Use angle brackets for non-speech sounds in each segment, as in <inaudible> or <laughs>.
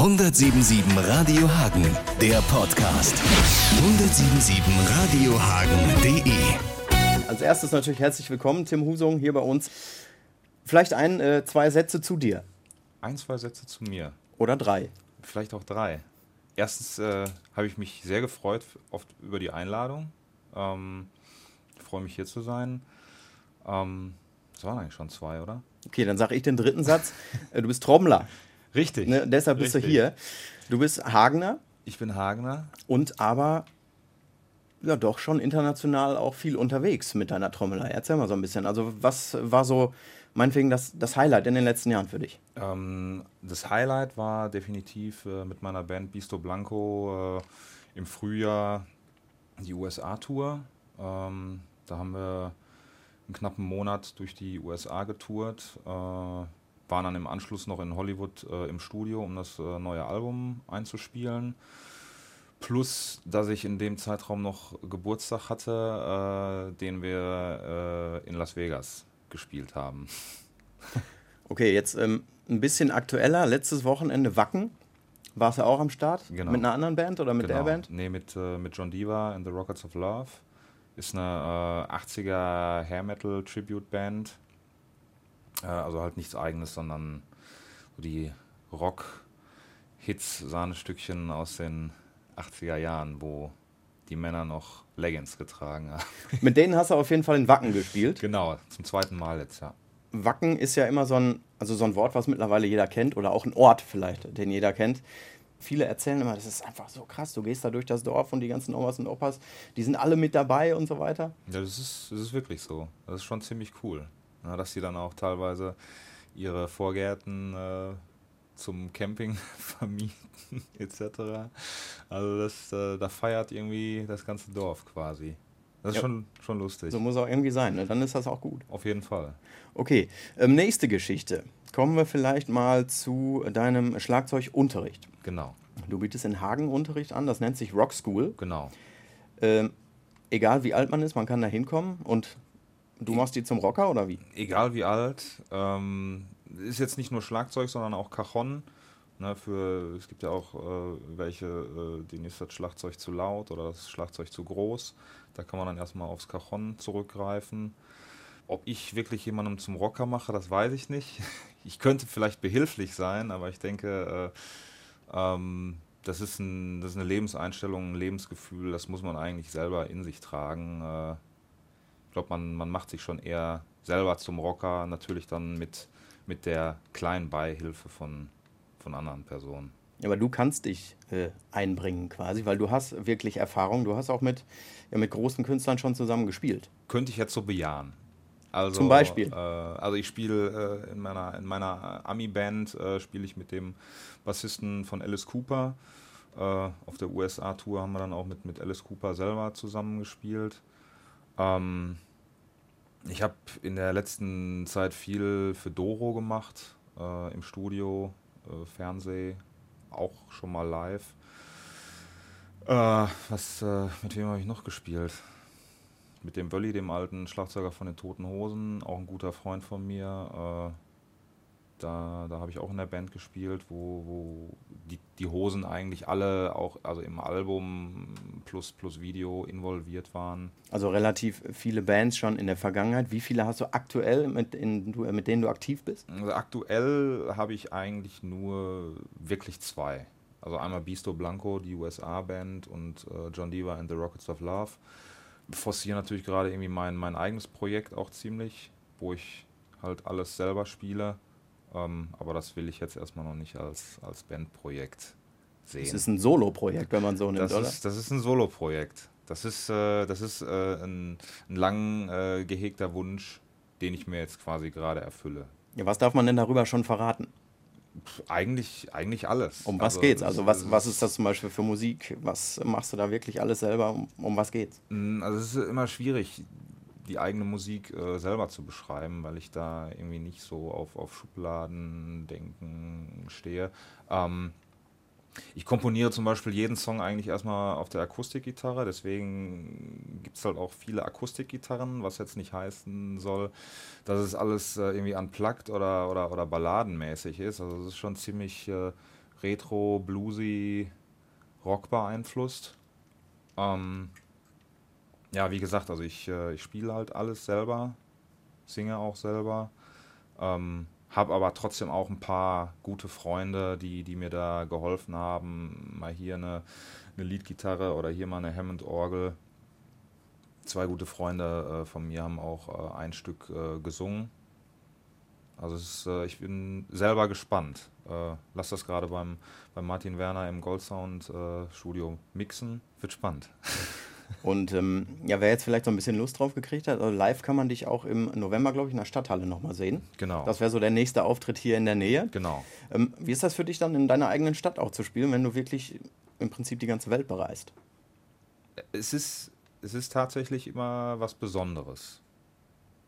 177 Radio Hagen, der Podcast. 177 Radiohagen.de Als erstes natürlich herzlich willkommen, Tim Husung, hier bei uns. Vielleicht ein, äh, zwei Sätze zu dir. Ein, zwei Sätze zu mir. Oder drei. Vielleicht auch drei. Erstens äh, habe ich mich sehr gefreut oft über die Einladung. Ähm, ich freue mich hier zu sein. Ähm, das waren eigentlich schon zwei, oder? Okay, dann sage ich den dritten Satz. Äh, du bist Trommler. Richtig. Ne? Deshalb bist Richtig. du hier. Du bist Hagener Ich bin Hagener. und aber ja doch schon international auch viel unterwegs mit deiner Trommelei. Erzähl mal so ein bisschen. Also was war so meinetwegen das, das Highlight in den letzten Jahren für dich? Ähm, das Highlight war definitiv äh, mit meiner Band Bisto Blanco äh, im Frühjahr die USA-Tour. Ähm, da haben wir einen knappen Monat durch die USA getourt, äh, waren dann im Anschluss noch in Hollywood äh, im Studio, um das äh, neue Album einzuspielen. Plus, dass ich in dem Zeitraum noch Geburtstag hatte, äh, den wir äh, in Las Vegas gespielt haben. <laughs> Okay, jetzt ähm, ein bisschen aktueller. Letztes Wochenende Wacken. Warst du auch am Start? Genau. Mit einer anderen Band oder mit der Band? Nee, mit, äh, mit John Diva and the Rockets of Love. Ist eine äh, 80er Hair Metal Tribute Band. Äh, also halt nichts eigenes, sondern so die Rock-Hits, Sahnestückchen aus den 80er Jahren, wo die Männer noch Leggings getragen haben. <laughs> Mit denen hast du auf jeden Fall in Wacken gespielt. genau, zum zweiten Mal jetzt, ja. Wacken ist ja immer so ein, also so ein Wort, was mittlerweile jeder kennt oder auch ein Ort vielleicht, den jeder kennt. Viele erzählen immer, das ist einfach so krass. Du gehst da durch das Dorf und die ganzen Omas und Opas, die sind alle mit dabei und so weiter. Ja, das ist, das ist wirklich so. Das ist schon ziemlich cool. Ja, dass sie dann auch teilweise ihre Vorgärten äh, zum Camping <laughs> vermieten, <laughs> etc. Also das, äh, da feiert irgendwie das ganze Dorf quasi. Das ist Ja. schon, schon lustig. So muss auch irgendwie sein, ne? dann ist das auch gut. Auf jeden Fall. Okay, ähm, nächste Geschichte. Kommen wir vielleicht mal zu deinem Schlagzeugunterricht. Genau, Du bietest in Hagen Unterricht an, das nennt sich Rock School. genau. Ähm, egal wie alt man ist, man kann da hinkommen und du machst die zum Rocker oder wie? Egal wie alt, ähm, ist jetzt nicht nur Schlagzeug, sondern auch Cajon. Ne, für, es gibt ja auch äh, welche, äh, denen ist das Schlagzeug zu laut oder das Schlagzeug zu groß. Da kann man dann erstmal aufs Cajon zurückgreifen. Ob ich wirklich jemandem zum Rocker mache, das weiß ich nicht. <laughs> Ich könnte vielleicht behilflich sein, aber ich denke, äh, ähm, das, ist ein, das ist eine Lebenseinstellung, ein Lebensgefühl, das muss man eigentlich selber in sich tragen. Äh, ich glaube, man, man macht sich schon eher selber zum Rocker, natürlich dann mit, mit der kleinen Beihilfe von, von anderen Personen. Aber du kannst dich äh, einbringen quasi, weil du hast wirklich Erfahrung. Du hast auch mit, ja, mit großen Künstlern schon zusammen gespielt. Könnte ich jetzt so bejahen. Also, Zum Beispiel? Äh, also ich spiele äh, in meiner, in meiner Ami-Band, äh, spiele ich mit dem Bassisten von Alice Cooper. Äh, auf der USA-Tour haben wir dann auch mit, mit Alice Cooper selber zusammengespielt. Ähm, ich habe in der letzten Zeit viel für Doro gemacht, äh, im Studio, äh, Fernseh, auch schon mal live. Äh, was, äh, mit wem habe ich noch gespielt? Mit dem Wölli, dem alten Schlagzeuger von den Toten Hosen, auch ein guter Freund von mir. Da da habe ich auch in der Band gespielt, wo, wo die, die Hosen eigentlich alle auch, also im Album plus, plus Video involviert waren. Also relativ viele Bands schon in der Vergangenheit. Wie viele hast du aktuell, mit, in, mit denen du aktiv bist? Also aktuell habe ich eigentlich nur wirklich zwei. Also einmal Bisto Blanco, die USA-Band und äh, John Diva and the Rockets of Love. Forciere natürlich gerade irgendwie mein, mein eigenes Projekt auch ziemlich, wo ich halt alles selber spiele. Ähm, aber das will ich jetzt erstmal noch nicht als, als Bandprojekt sehen. Es ist ein Solo-Projekt, wenn man so nimmt, Das oder? ist, das ist ein Solo-Projekt. Das ist, äh, das ist äh, ein, ein lang äh, gehegter Wunsch, den ich mir jetzt quasi gerade erfülle. Ja, was darf man denn darüber schon verraten? Eigentlich, eigentlich alles. Um was geht's? Also was, was ist das zum Beispiel für Musik? Was machst du da wirklich alles selber? Um, um was geht's? Mm, Also es ist immer schwierig, die eigene Musik äh, selber zu beschreiben, weil ich da irgendwie nicht so auf, auf Schubladen denken stehe. Ähm, ich komponiere zum Beispiel jeden Song eigentlich erstmal auf der Akustikgitarre, deswegen gibt es halt auch viele Akustikgitarren, was jetzt nicht heißen soll, dass es alles äh, irgendwie unplugged oder, oder, oder balladenmäßig ist. Also es ist schon ziemlich äh, Retro, Bluesy, Rock beeinflusst. Ähm, ja, wie gesagt, also ich, äh, ich spiele halt alles selber, singe auch selber. Ähm, habe aber trotzdem auch ein paar gute Freunde, die, die mir da geholfen haben. Mal hier eine, eine Leadgitarre oder hier mal eine Hammond-Orgel. Zwei gute Freunde äh, von mir haben auch äh, ein Stück äh, gesungen. Also ist, äh, ich bin selber gespannt. Äh, lass das gerade beim, beim Martin Werner im Goldsound Studio mixen. Wird spannend. <laughs> Und ähm, ja, wer jetzt vielleicht so ein bisschen Lust drauf gekriegt hat, also live kann man dich auch im November, glaube ich, in der Stadthalle nochmal sehen. Genau. Das wäre so der nächste Auftritt hier in der Nähe. Genau. Ähm, wie ist das für dich dann in deiner eigenen Stadt auch zu spielen, wenn du wirklich im Prinzip die ganze Welt bereist? Es ist, es ist tatsächlich immer was Besonderes.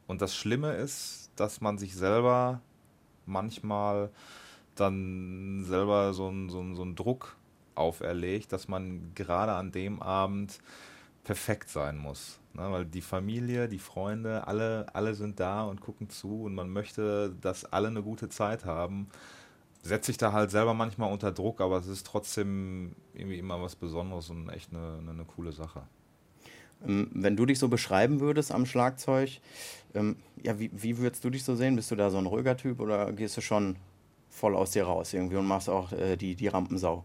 Und das Schlimme ist, dass man sich selber manchmal dann selber so einen so so einen Druck auferlegt, dass man gerade an dem Abend perfekt sein muss. Ne? Weil die Familie, die Freunde, alle, alle sind da und gucken zu und man möchte, dass alle eine gute Zeit haben. Setzt sich da halt selber manchmal unter Druck, aber es ist trotzdem irgendwie immer was Besonderes und echt eine, eine, eine coole Sache. Ähm, wenn du dich so beschreiben würdest am Schlagzeug, ähm, ja, wie, wie würdest du dich so sehen? Bist du da so ein ruhiger Typ oder gehst du schon voll aus dir raus irgendwie und machst auch äh, die, die Rampensau?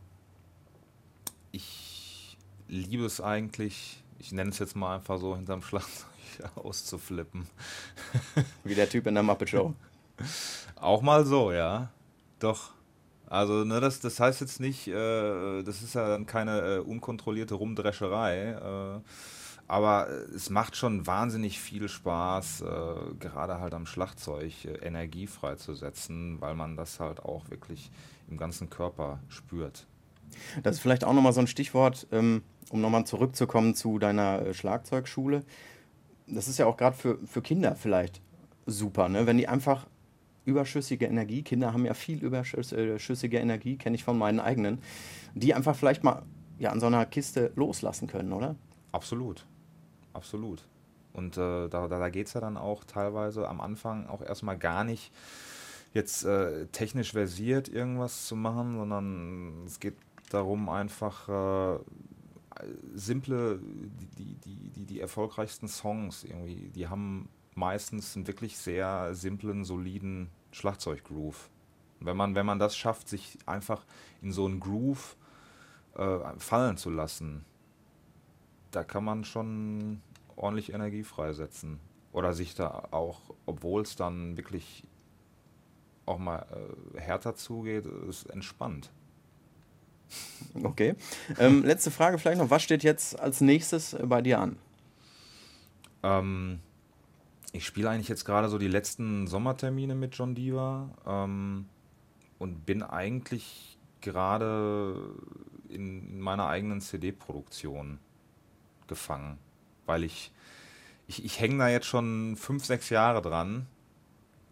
Ich liebe es eigentlich, ich nenne es jetzt mal einfach so, hinterm Schlagzeug <laughs> auszuflippen. Wie der Typ in der Muppet Show. <laughs> Auch mal so, ja. Doch. Also, ne, das, das heißt jetzt nicht, äh, das ist ja dann keine äh, unkontrollierte Rumdrescherei. Äh, aber es macht schon wahnsinnig viel Spaß, äh, gerade halt am Schlagzeug äh, Energie freizusetzen, weil man das halt auch wirklich im ganzen Körper spürt. Das ist vielleicht auch nochmal so ein Stichwort, ähm, um nochmal zurückzukommen zu deiner äh, Schlagzeugschule. Das ist ja auch gerade für, für Kinder vielleicht super, ne? wenn die einfach überschüssige Energie, Kinder haben ja viel überschüssige Energie, kenne ich von meinen eigenen, die einfach vielleicht mal ja, an so einer Kiste loslassen können, oder? Absolut, absolut. Und äh, da, da geht es ja dann auch teilweise am Anfang auch erstmal gar nicht jetzt äh, technisch versiert irgendwas zu machen, sondern es geht darum, einfach äh, simple, die, die, die, die erfolgreichsten Songs irgendwie, die haben meistens einen wirklich sehr simplen, soliden Schlagzeuggroove. Wenn man, wenn man das schafft, sich einfach in so einen Groove äh, fallen zu lassen, da kann man schon ordentlich Energie freisetzen. Oder sich da auch, obwohl es dann wirklich auch mal äh, härter zugeht, ist entspannt. Okay. Ähm, letzte Frage vielleicht noch. Was steht jetzt als nächstes bei dir an? Ähm, ich spiele eigentlich jetzt gerade so die letzten Sommertermine mit John Diva ähm, und bin eigentlich gerade in meiner eigenen CD-Produktion gefangen, weil ich, ich, ich hänge da jetzt schon fünf, sechs Jahre dran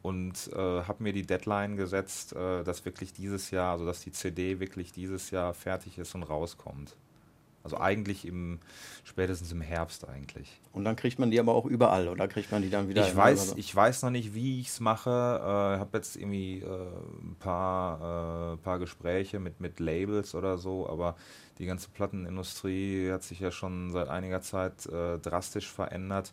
und äh, habe mir die Deadline gesetzt, äh, dass wirklich dieses Jahr, also dass die CD wirklich dieses Jahr fertig ist und rauskommt. Also eigentlich im spätestens im Herbst eigentlich. Und dann kriegt man die aber auch überall oder kriegt man die dann wieder? Ich weiß, so? ich weiß noch nicht, wie ich es mache. Ich äh, habe jetzt irgendwie äh, ein paar, äh, paar Gespräche mit, mit Labels oder so, aber die ganze Plattenindustrie hat sich ja schon seit einiger Zeit äh, drastisch verändert.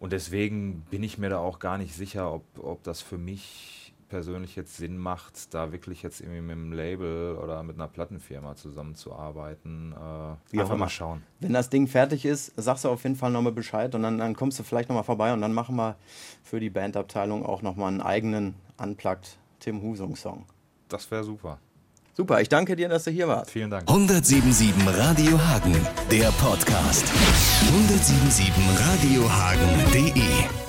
Und deswegen bin ich mir da auch gar nicht sicher, ob, ob das für mich persönlich jetzt Sinn macht, da wirklich jetzt irgendwie mit einem Label oder mit einer Plattenfirma zusammenzuarbeiten. Äh, Wie einfach mal schauen. Wenn das Ding fertig ist, sagst du auf jeden Fall nochmal Bescheid und dann, dann kommst du vielleicht nochmal vorbei und dann machen wir für die Bandabteilung auch nochmal einen eigenen Unplugged Tim Husung-Song. Das wäre super. Super, ich danke dir, dass du hier warst. Vielen Dank. 1077 Radio Hagen, der Podcast. 1077radiohagen.de